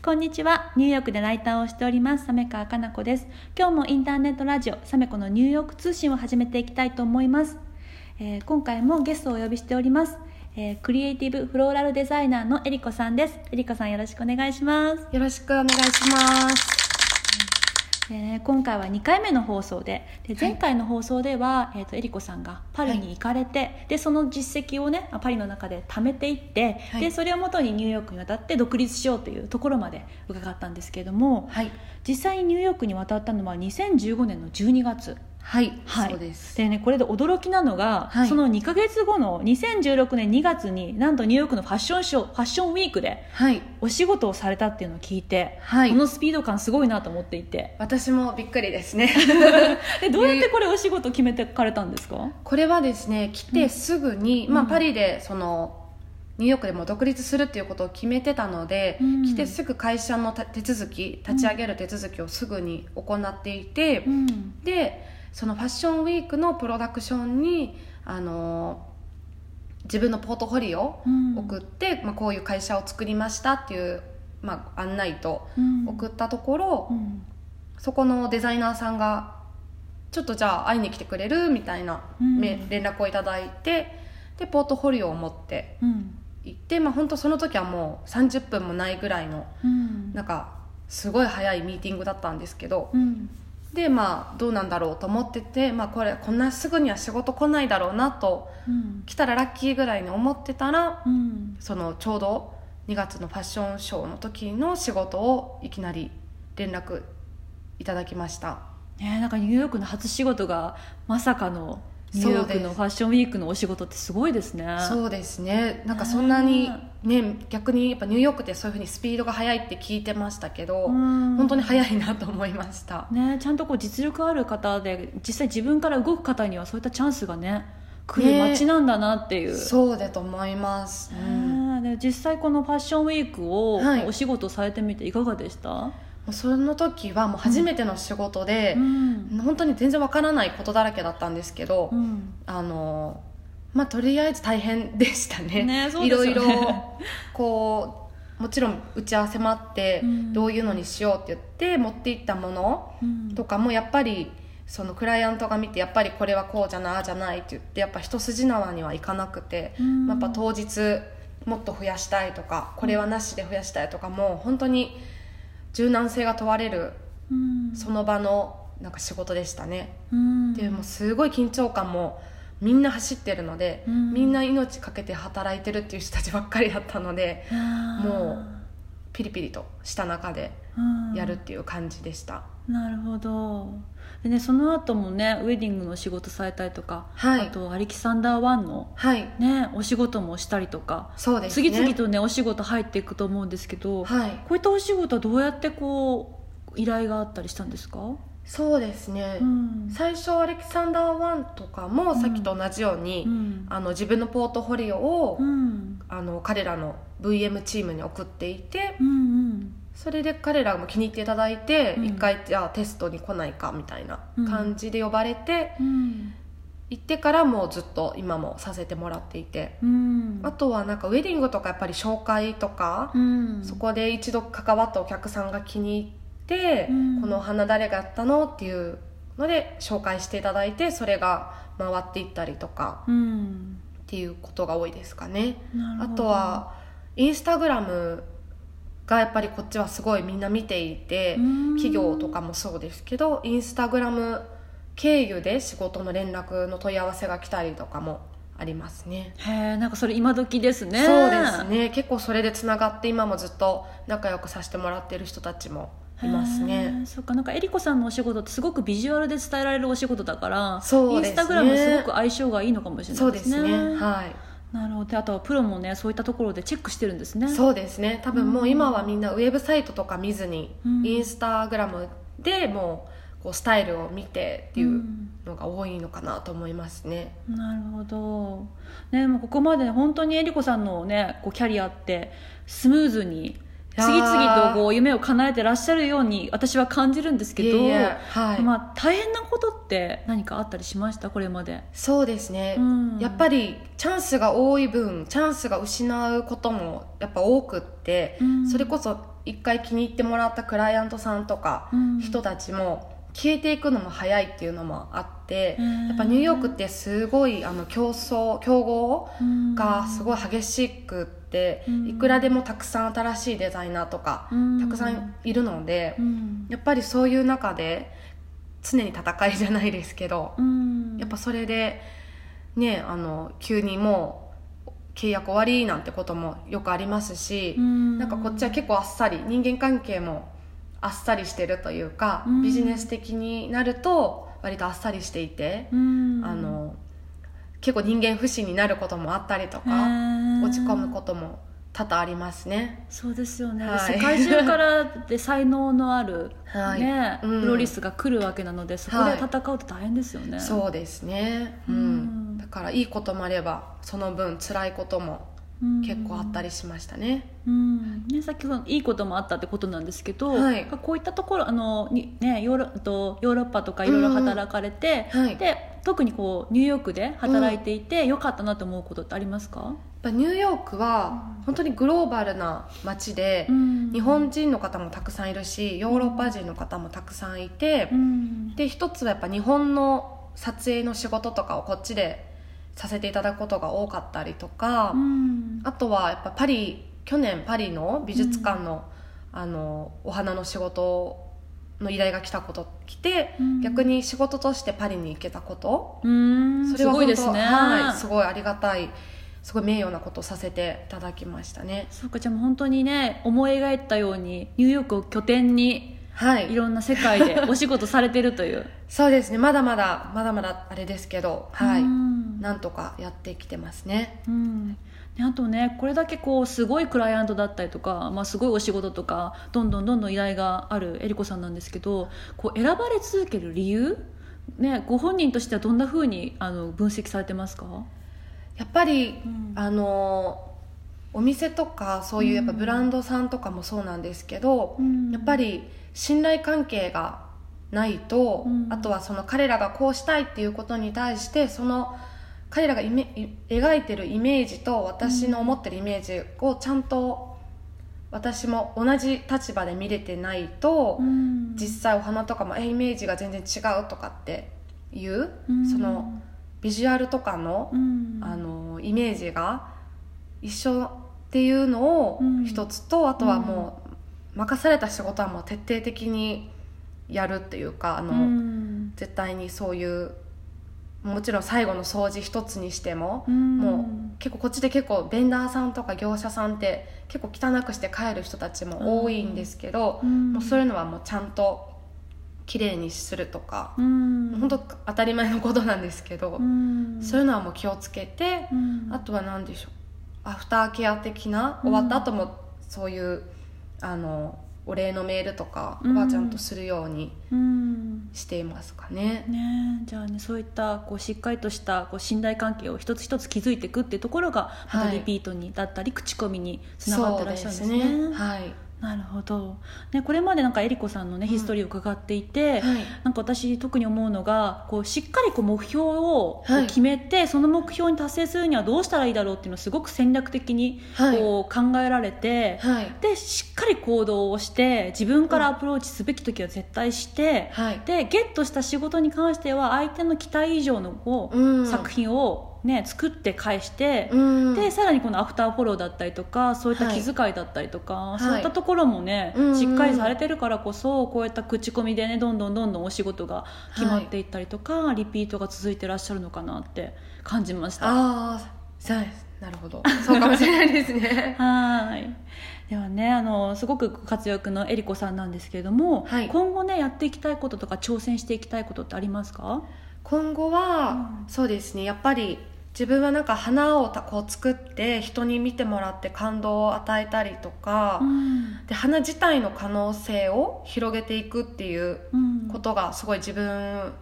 こんにちは。ニューヨークでライターをしております、サメカかな子です。今日もインターネットラジオ、サメコのニューヨーク通信を始めていきたいと思います。えー今回もゲストをお呼びしております。えークリエイティブフローラルデザイナーのえりこさんです。えりこさんよろしくお願いします。よろしくお願いします。でね今回は2回目の放送でで前回の放送では、えー、とえりこさんがパリに行かれて、でその実績をねパリの中で貯めていって、はいでそれをもとにニューヨークに渡って独立しようというところまで伺ったんですけれども、はい。実際にニューヨークに渡ったのは2015年の12月。はい。はい、そうです。でねこれで驚きなのが、はいその2か月後の2016年2月になんとニューヨークのファッションショーファッションウィークではい。お仕事をされたっていうのを聞いて、はいこのスピード感すごいなと思っていて私もびっくりですね。でどうやって これお仕事決めてかれたんですか？これはですね、来てすぐに、まあうんパリでその、ニューヨークでも独立するっていうことを決めてたので、うん来てすぐ会社のた手続き立ち上げる手続きをすぐに行っていて、うんでそのファッションウィークのプロダクションにあの自分のポートフォリオをうん。送って、まあ、こういう会社を作りましたっていう、まあ、案内とうん。送ったところ、うん。そこのデザイナーさんがちょっとじゃあ会いに来てくれるみたいな、うん。め連絡をいただいてでポートフォリオを持ってうん。行って、まあ、本当その時はもう30分もないぐらいのうん。なんかすごい早いミーティングだったんですけどうんでまあどうなんだろうと思ってて、まあ、これこんなすぐには仕事来ないだろうなとうん。来たらラッキーぐらいに思ってたらうん。そのちょうど2月のファッションショーの時の仕事をいきなり連絡いただきました。ねなんかニューヨークの初仕事がまさかのニューヨークのファッションウィークのお仕事ってすごいですね。そうですね。なんかそんなにね逆にやっぱニューヨークってそういうふうにスピードが速いって聞いてましたけど、うん。本当に速いなと思いました。ねちゃんとこう実力ある方で実際自分から動く方にはそういったチャンスがね来る街なんだなっていう、そうだと思います、うん。ねで実際このファッションウィークをはい。お仕事されてみていかがでした、もうその時はもう初めての仕事でう、ん。本当に全然わからないことだらけだったんですけど、うん。あのまあとりあえず大変でしたね。ねね。いろいろこうもちろん打ち合わせもあって、うん。どういうのにしようって言って持っていったものうん。とかもやっぱりそのクライアントが見てやっぱりこれはこうじゃなああじゃないって言ってやっぱ一筋縄にはいかなくて、うん。やっぱ当日もっと増やしたいとかこれはなしで増やしたいとかも本当に柔軟性が問われるうん。その場のなんか仕事でしたね。うん。でもうすごい緊張感もみんな走ってるので、うん。みんな命かけて働いてるっていう人たちばっかりだったのでもうピリピリとした中でうん。やるっていう感じでした、なるほど。でねその後もねウェディングの仕事されたりとか、はい。あとアレキサンダー1のはい。ねお仕事もしたりとか、そうですね。次々とねお仕事入っていくと思うんですけど、はい。こういったお仕事はどうやってこう依頼があったりしたんですか、そうですね、うん。最初アレキサンダー1とかもさっきと同じように、うん。あの自分のポートフォリオを、うん。あの彼らの VM チームに送っていてうんうんそれで彼らも気に入っていただいてうん。一、回じゃあテストに来ないかみたいな感じで呼ばれて、うん。行ってからもうずっと今もさせてもらっていて、うん。あとはなんかウェディングとかやっぱり紹介とか、うん。そこで一度関わったお客さんが気に入って、うん。このお花誰がやったのっていうので紹介していただいてそれが回っていったりとかうん。っていうことが多いですかね。あとはインスタグラムがやっぱりこっちはすごいみんな見ていてうん。企業とかもそうですけどインスタグラム経由で仕事の連絡の問い合わせが来たりとかもありますね。へえんかそれ今時ですね。そうですね。結構それでつながって今もずっと仲良くさせてもらってる人たちもいますへねえそっか。なんかえりこさんのお仕事ってすごくビジュアルで伝えられるお仕事だからそうですね。インスタグラムすごく相性がいいのかもしれなそいうでね。ですすね。はいなるほど。であとはプロもねそういったところでチェックしてるんですね。そうですね。多分もう今はみんなウェブサイトとか見ずに、うん。インスタグラムでもうこうスタイルを見てっていうのが多いのかなと思いますね、なるほど、ね、もうここまで本当にえりこさんのねこうキャリアってスムーズに次々とこう夢を叶えてらっしゃるように私は感じるんですけどいえいえはい、まあ、大変なことって何かあったりしました？これまで、そうですね、うん。やっぱりチャンスが多い分チャンスが失うこともやっぱ多くって、うん。それこそ一回気に入ってもらったクライアントさんとか、うん。人たちも消えていくのも早いっていうのもあって、うんやっぱニューヨークってすごいあの競争競合がすごい激しくって、うん。いくらでもたくさん新しいデザイナーとか、うん。たくさんいるので、うん。やっぱりそういう中で常に戦いじゃないですけど、うん。やっぱそれでねあの急にもう契約終わりなんてこともよくありますし、うん。なんかこっちは結構あっさり人間関係もあっさりしてるというか、うん。ビジネス的になると割とあっさりしていて、うん。あの結構人間不信になることもあったりとへかー。落ち込むことも多々ありますね。そうですよね、はい。世界中からで才能のある、はい。ねうん。プロリスが来るわけなのでそこで戦うと大変ですよね、そうですね、うん。うん。だからいいこともあればその分辛いこともうん結構あったりしましたね。うん。ね、さっきそのいいこともあったってことなんですけど、はい。こういったところあのに、ね、ヨーロとヨーロッパとかいろいろ働かれて、はい。で特にこうニューヨークで働いていて、良かったなと思うことってありますか、やっぱニューヨークは本当にグローバルな街で、うん。日本人の方もたくさんいるしヨーロッパ人の方もたくさんいて、うん。で一つはやっぱ日本の撮影の仕事とかをこっちでさせていただくことが多かったりとか、うん。あとはやっぱパリ去年パリの美術館の,、あのお花の仕事の依頼が来たこと来て、うん。逆に仕事としてパリに行けたこと、うん。それはすごいですね、はい、すごいありがたいすごい名誉なことをさせていただきましたね。そうかじゃあもう本当にね思い描いたようにニューヨークを拠点にはい。いろんな世界でお仕事されてるという。そうですね。まだまだまだまだあれですけどはい、うんなんとかやってきてますね。うん、であとねこれだけこうすごいクライアントだったりとか、まあ、すごいお仕事とかどんどんどんどん依頼があるえりこさんなんですけどこう選ばれ続ける理由、ね、ご本人としてはどんなふうにあの分析されてますか、やっぱり、うん。あのお店とかそういうやっぱブランドさんとかもそうなんですけど、うん。やっぱり信頼関係がないと、うん。あとはその彼らがこうしたいっていうことに対してその彼らがイメい描いてるイメージと私の思ってるイメージをちゃんと私も同じ立場で見れてないと、うん。実際お花とかもえイメージが全然違うとかっていう、うん。そのビジュアルとかの,、うん。あのイメージが一緒っていうのをうん。一つと、あとはもう任された仕事はもう徹底的にやるっていうかあの、うん。絶対にそういうもちろん最後の掃除一つにしても、うん。もう結構こっちで結構ベンダーさんとか業者さんって結構汚くして帰る人たちも多いんですけど、うん。もうそういうのはもうちゃんと綺麗にするとか、うん。本当当たり前のことなんですけど、うん。そういうのはもう気をつけて、うん。あとは何でしょうアフターケア的な終わった後もそういうあのお礼のメールとかうん。はちゃんとするようにうん。していますかね。ね。えじゃあねそういったこうしっかりとしたこう信頼関係を一つ一つ築いていくっていうところがまたはい。リピートにだったり口コミにつながってらっしゃるんですね。そうはい、なるほど、ね、これまでなんかえりこさんのねヒストリーを伺っていて、はい。なんか私特に思うのがこうしっかりこう目標を決めて、その目標に達成するにはどうしたらいいだろうっていうのをすごく戦略的にはい。こう考えられて、はい。でしっかり行動をして自分からアプローチすべき時は絶対して、はい。でゲットした仕事に関しては相手の期待以上のこううん。作品を、ね、作って返して、うん。でさらにこのアフターフォローだったりとかそういったはい。気遣いだったりとか、い。そういったところもね、うんしっかりされてるからこそこういった口コミでねどんどんどんどんお仕事が決まっていったりとか、リピートが続いてらっしゃるのかなって感じました。あなるほど。そうかもしれないですね。はい。ではねあのすごくご活躍のえりこさんなんですけれども、はい。今後ねやっていきたいこととか挑戦していきたいことってありますか？今後は、うん。そうですね。やっぱり自分はなんか花をたこう作って人に見てもらって感動を与えたりとか、うん。で花自体の可能性を広げていくっていううんことがすごい自分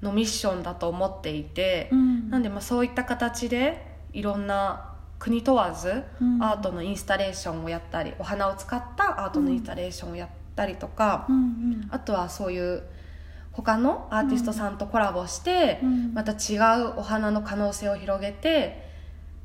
のミッションだと思っていて、うん。なんでまあそういった形でいろんな国問わずうん。アートのインスタレーションをやったり、お花を使ったアートのインスタレーションをやったりとか、あとはそういう他のアーティストさんとコラボして、うん。また違うお花の可能性を広げて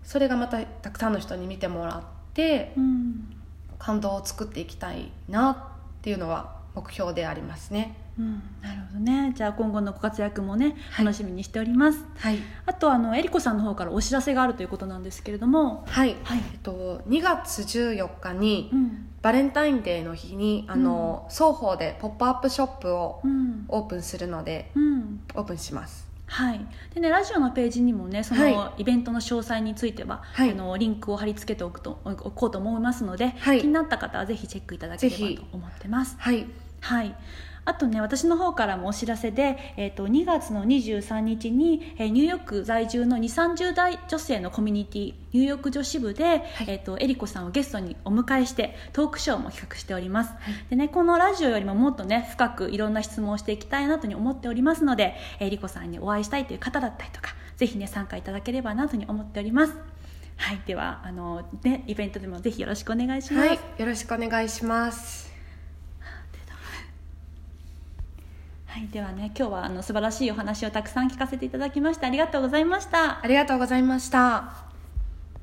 それがまたたくさんの人に見てもらってうん。感動を作っていきたいなっていうのは目標でありますね。うん。なるほどね。じゃあ今後のご活躍もねはい。楽しみにしております、はい。あとあのえりこさんの方からお知らせがあるということなんですけれども。はい、はい。えっと、2月14日にうん。バレンタインデーの日にあの、双方でポップアップショップをうん。オープンするのでうん。オープンします。はい、でねラジオのページにもねそはのイベントの詳細については、はい。あのリンクを貼り付けておくとおこうと思いますので、はい。気になった方はぜひチェックいただければと思ってます。はいはい。あとね私の方からもお知らせで、えー、と2月の23日に、えーニューヨーク在住の2 3 0代女性のコミュニティニューヨーク女子部で、えー、とえりこさんをゲストにお迎えしてトークショーも企画しております、でね、このラジオよりももっとね深くいろんな質問をしていきたいなとに思っておりますのでえりこさんにお会いしたいという方だったりとかぜひね参加いただければなとに思っております。はい。ではあの、ね、イベントでもぜひよろしくお願いします、はい。よろしくお願いしますはい、ではね今日はあの素晴らしいお話をたくさん聞かせていただきましてありがとうございました。ありがとうございました。